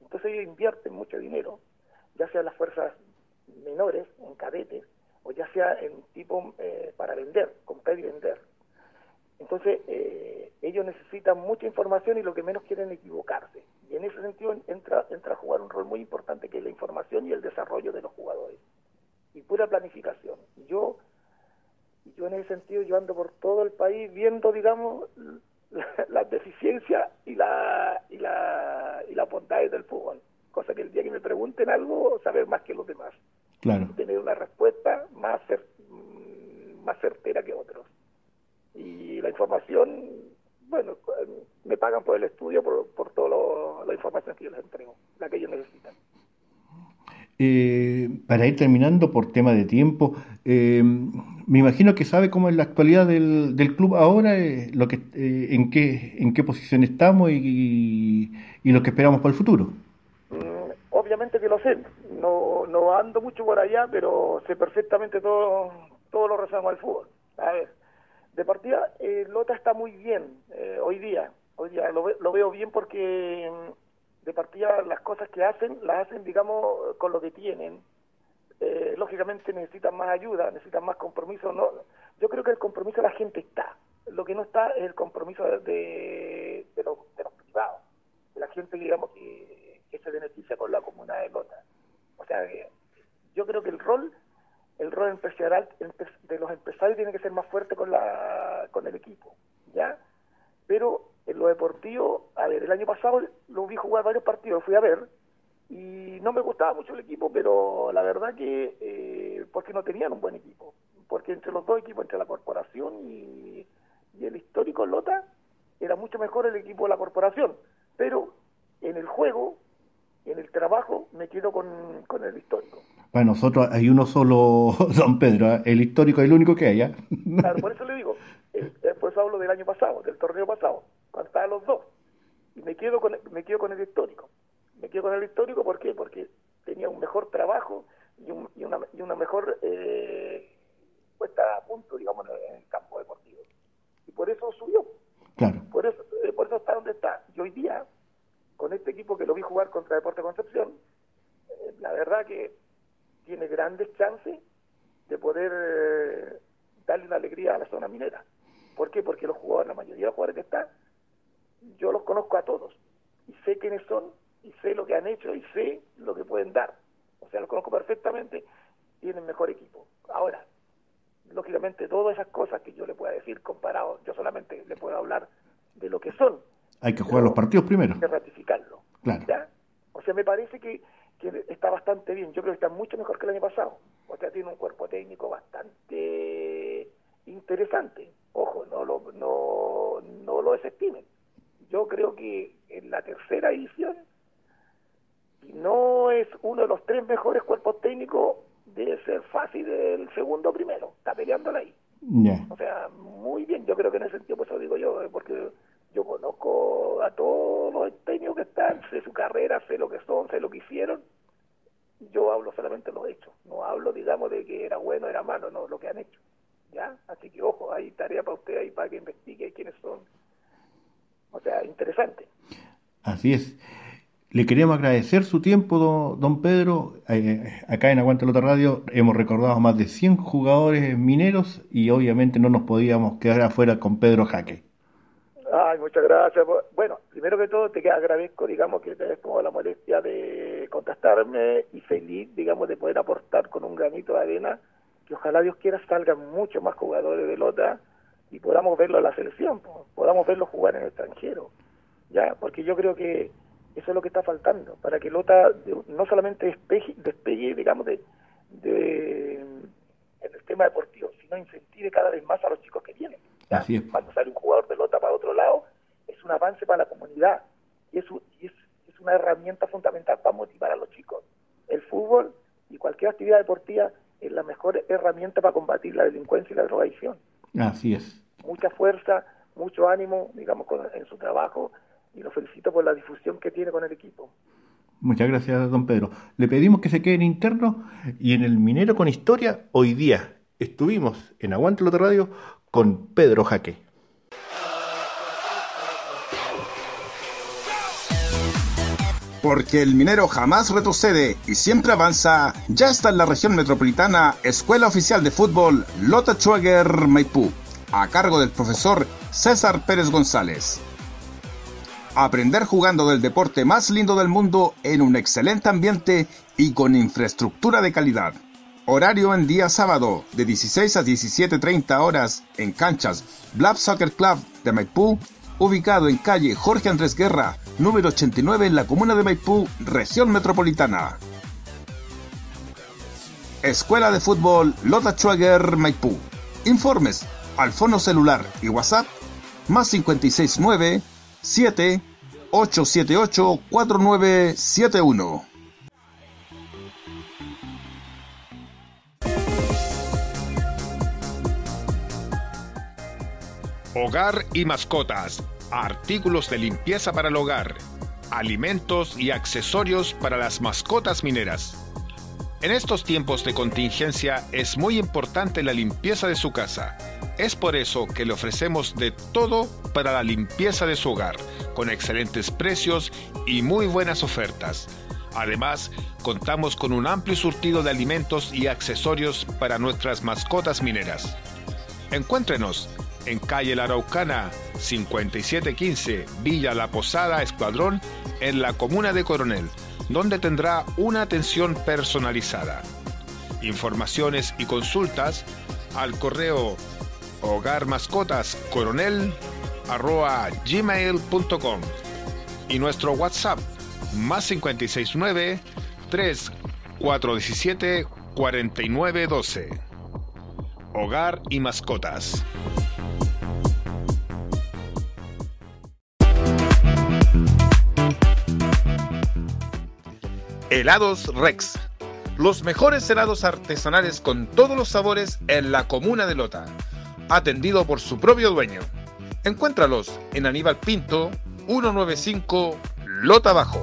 Entonces ellos invierten mucho dinero, ya sea en las fuerzas menores, en cadetes, o ya sea en tipo eh, para vender, comprar y vender. Entonces, eh, ellos necesitan mucha información y lo que menos quieren es equivocarse. Y en ese sentido entra, entra a jugar un rol muy importante que es la información y el desarrollo de los jugadores. Y pura planificación. Yo, yo en ese sentido, yo ando por todo el país viendo, digamos, las deficiencias y la, y la, y las bondades del fútbol. Cosa que el día que me pregunten algo, saber más que los demás. Claro. Tener una respuesta más, mm, más certera que otros. Y la información, bueno, me pagan por el estudio, por, por toda la información que yo les entrego, la que ellos necesitan. Eh, para ir terminando por tema de tiempo, eh, me imagino que sabe cómo es la actualidad del, del club ahora, eh, lo que, en, qué, en qué posición estamos y, y, lo que esperamos para el futuro. Mm, obviamente que lo sé, no, no ando mucho por allá, pero sé perfectamente todo, lo relacionado al fútbol. A ver, de partida, eh, Lota está muy bien eh, hoy día. Hoy día lo, lo, veo bien porque mm, de partida las cosas que hacen, las hacen, digamos, con lo que tienen. Eh, lógicamente necesitan más ayuda, necesitan más compromiso. No, yo creo que el compromiso de la gente está. Lo que no está es el compromiso de, de, los, de los privados, de la gente, digamos, que, que se beneficia con la comunidad de Lota. O sea, yo creo que el rol el rol empresarial de los empresarios tiene que ser más fuerte con la con el equipo, ¿ya? Pero en lo deportivo, a ver, el año pasado lo vi jugar varios partidos, fui a ver y no me gustaba mucho el equipo, pero la verdad que eh, porque no tenían un buen equipo, porque entre los dos equipos, entre la corporación y, y el histórico Lota, era mucho mejor el equipo de la corporación, pero en el juego en el trabajo me quedo con, el histórico. Para nosotros hay uno solo, Don Pedro, ¿eh? el histórico es el único que hay. ¿eh? Claro, por eso le digo, eh, por eso hablo del año pasado, del torneo pasado, cuando estaban los dos. Y me quedo con, me quedo con el histórico. Me quedo con el histórico, ¿por qué? Porque tenía un mejor trabajo y, y, una, y una mejor puesta a punto, digamos, en el campo deportivo. Y por eso subió. Claro. Por eso, por eso está donde está. Y hoy día con este equipo que lo vi jugar contra Deporte Concepción, eh, la verdad que tiene grandes chances de poder eh, darle una alegría a la zona minera. ¿Por qué? Porque los jugadores, la mayoría de los jugadores que están, yo los conozco a todos y sé quiénes son y sé lo que han hecho y sé lo que pueden dar. O sea, los conozco perfectamente, tienen mejor equipo. Ahora, lógicamente, todas esas cosas que yo le pueda decir comparado, yo solamente le puedo hablar de lo que son hay que jugar los partidos primero. Hay que ratificarlo. Claro. O sea, me parece que, que, está bastante bien. Yo creo que está mucho mejor que el año pasado. O sea, tiene un cuerpo técnico bastante interesante. Ojo, no lo, no, no lo desestimen. Yo creo que en la tercera edición no es uno de los tres mejores cuerpos técnicos, debe ser fácil el segundo primero. Está peleándola ahí. O sea, muy bien. Yo creo que en ese sentido, pues eso digo yo, porque yo conozco a todos los técnicos que están, sé su carrera, sé lo que son, sé lo que hicieron. Yo hablo solamente de los hechos, no hablo, digamos, de que era bueno, era malo, no, lo que han hecho. ¿Ya? Así que ojo, hay tarea para usted ahí para que investigue quiénes son. O sea, interesante. Así es. le queremos agradecer su tiempo, don, Pedro. Eh, acá en Aguante Lota Radio hemos recordado a más de 100 jugadores mineros y obviamente no nos podíamos quedar afuera con Pedro Jaque. Ay, muchas gracias. Bueno, primero que todo te agradezco, digamos, que te tomado la molestia de contactarme y feliz, digamos, de poder aportar con un granito de arena que ojalá Dios quiera salgan muchos más jugadores de Lota y podamos verlo en la selección, podamos verlo jugar en el extranjero, ya, porque yo creo que eso es lo que está faltando, para que Lota no solamente despegue, despegue digamos, de, de, en el tema deportivo, sino incentive cada vez más a los chicos que vienen. Así es. Cuando sale un jugador de Lota para otro lado, es un avance para la comunidad y es, y es, es una herramienta fundamental para motivar a los chicos. El fútbol y cualquier actividad deportiva es la mejor herramienta para combatir la delincuencia y la drogadicción. Así es. Mucha fuerza, mucho ánimo, digamos, en su trabajo y lo felicito por la difusión que tiene con el equipo. Muchas gracias, don Pedro. Le pedimos que se quede en interno y en el Minero con Historia, hoy día estuvimos en Aguante Lote Radio con Pedro Jaque. Porque el minero jamás retrocede y siempre avanza, ya está en la región metropolitana Escuela Oficial de Fútbol Lota Schwager Maipú, a cargo del profesor César Pérez González. Aprender jugando del deporte más lindo del mundo en un excelente ambiente y con infraestructura de calidad. Horario en día sábado de 16 a 17.30 horas en canchas Blab Soccer Club de Maipú, ubicado en calle Jorge Andrés Guerra, número 89 en la comuna de Maipú, región metropolitana. Escuela de Fútbol Lota Schwager Maipú. Informes al fono celular y WhatsApp más 569 7 878 4971. Hogar y mascotas, artículos de limpieza para el hogar, alimentos y accesorios para las mascotas mineras. En estos tiempos de contingencia es muy importante la limpieza de su casa. Es por eso que le ofrecemos de todo para la limpieza de su hogar, con excelentes precios y muy buenas ofertas. Además, contamos con un amplio surtido de alimentos y accesorios para nuestras mascotas mineras. Encuéntrenos en calle La Araucana 5715 Villa La Posada Escuadrón en la comuna de Coronel donde tendrá una atención personalizada. Informaciones y consultas al correo hogarmascotascoronel.gmail.com y nuestro WhatsApp más 569 3417 4912. Hogar y mascotas. Helados Rex. Los mejores helados artesanales con todos los sabores en la comuna de Lota. Atendido por su propio dueño. Encuéntralos en Aníbal Pinto, 195 Lota Bajo.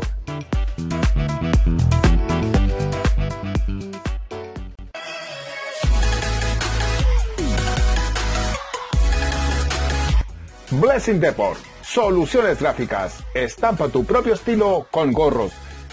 Blessing Deport. Soluciones gráficas. Estampa tu propio estilo con gorros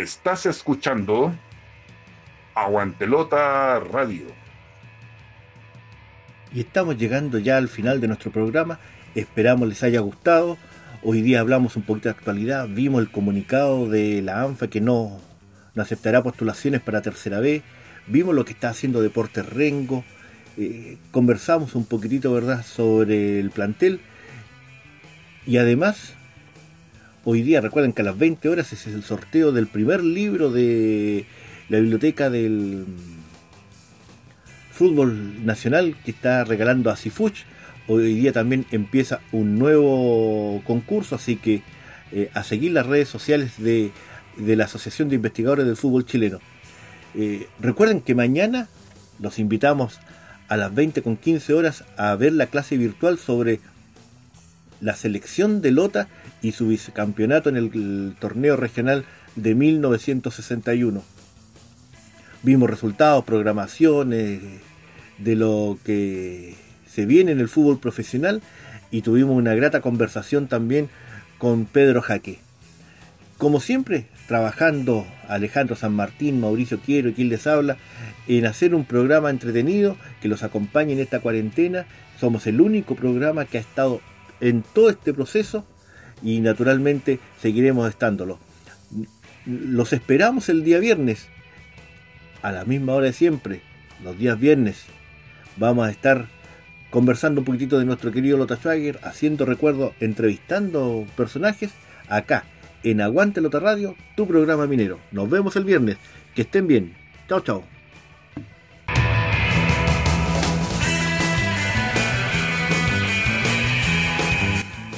Estás escuchando Aguantelota Radio. Y estamos llegando ya al final de nuestro programa. Esperamos les haya gustado. Hoy día hablamos un poquito de actualidad. Vimos el comunicado de la ANFA que no, aceptará postulaciones para tercera vez. Vimos lo que está haciendo Deportes Rengo. Eh, conversamos un poquitito, ¿verdad?, sobre el plantel. Y además Hoy día recuerden que a las 20 horas es el sorteo del primer libro de la biblioteca del fútbol nacional que está regalando a Sifuch Hoy día también empieza un nuevo concurso, así que eh, a seguir las redes sociales de, la Asociación de Investigadores del Fútbol Chileno. Eh, recuerden que mañana los invitamos a las 20 con 15 horas a ver la clase virtual sobre la selección de Lota y su vicecampeonato en el torneo regional de 1961. Vimos resultados, programaciones de lo que se viene en el fútbol profesional y tuvimos una grata conversación también con Pedro Jaque. Como siempre, trabajando Alejandro San Martín, Mauricio Quiero y quien les habla, en hacer un programa entretenido que los acompañe en esta cuarentena. Somos el único programa que ha estado en todo este proceso y naturalmente seguiremos estándolo. Los esperamos el día viernes, a la misma hora de siempre, los días viernes. Vamos a estar conversando un poquitito de nuestro querido Lota Schwager, haciendo recuerdo, entrevistando personajes acá en Aguante Lota Radio, tu programa minero. Nos vemos el viernes. Que estén bien. Chao, chao.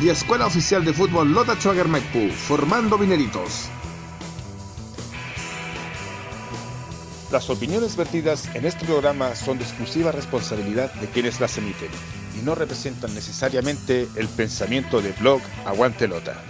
y Escuela Oficial de Fútbol Lota Schwager Maipú, formando mineritos. Las opiniones vertidas en este programa son de exclusiva responsabilidad de quienes las emiten y no representan necesariamente el pensamiento de blog Aguante Lota.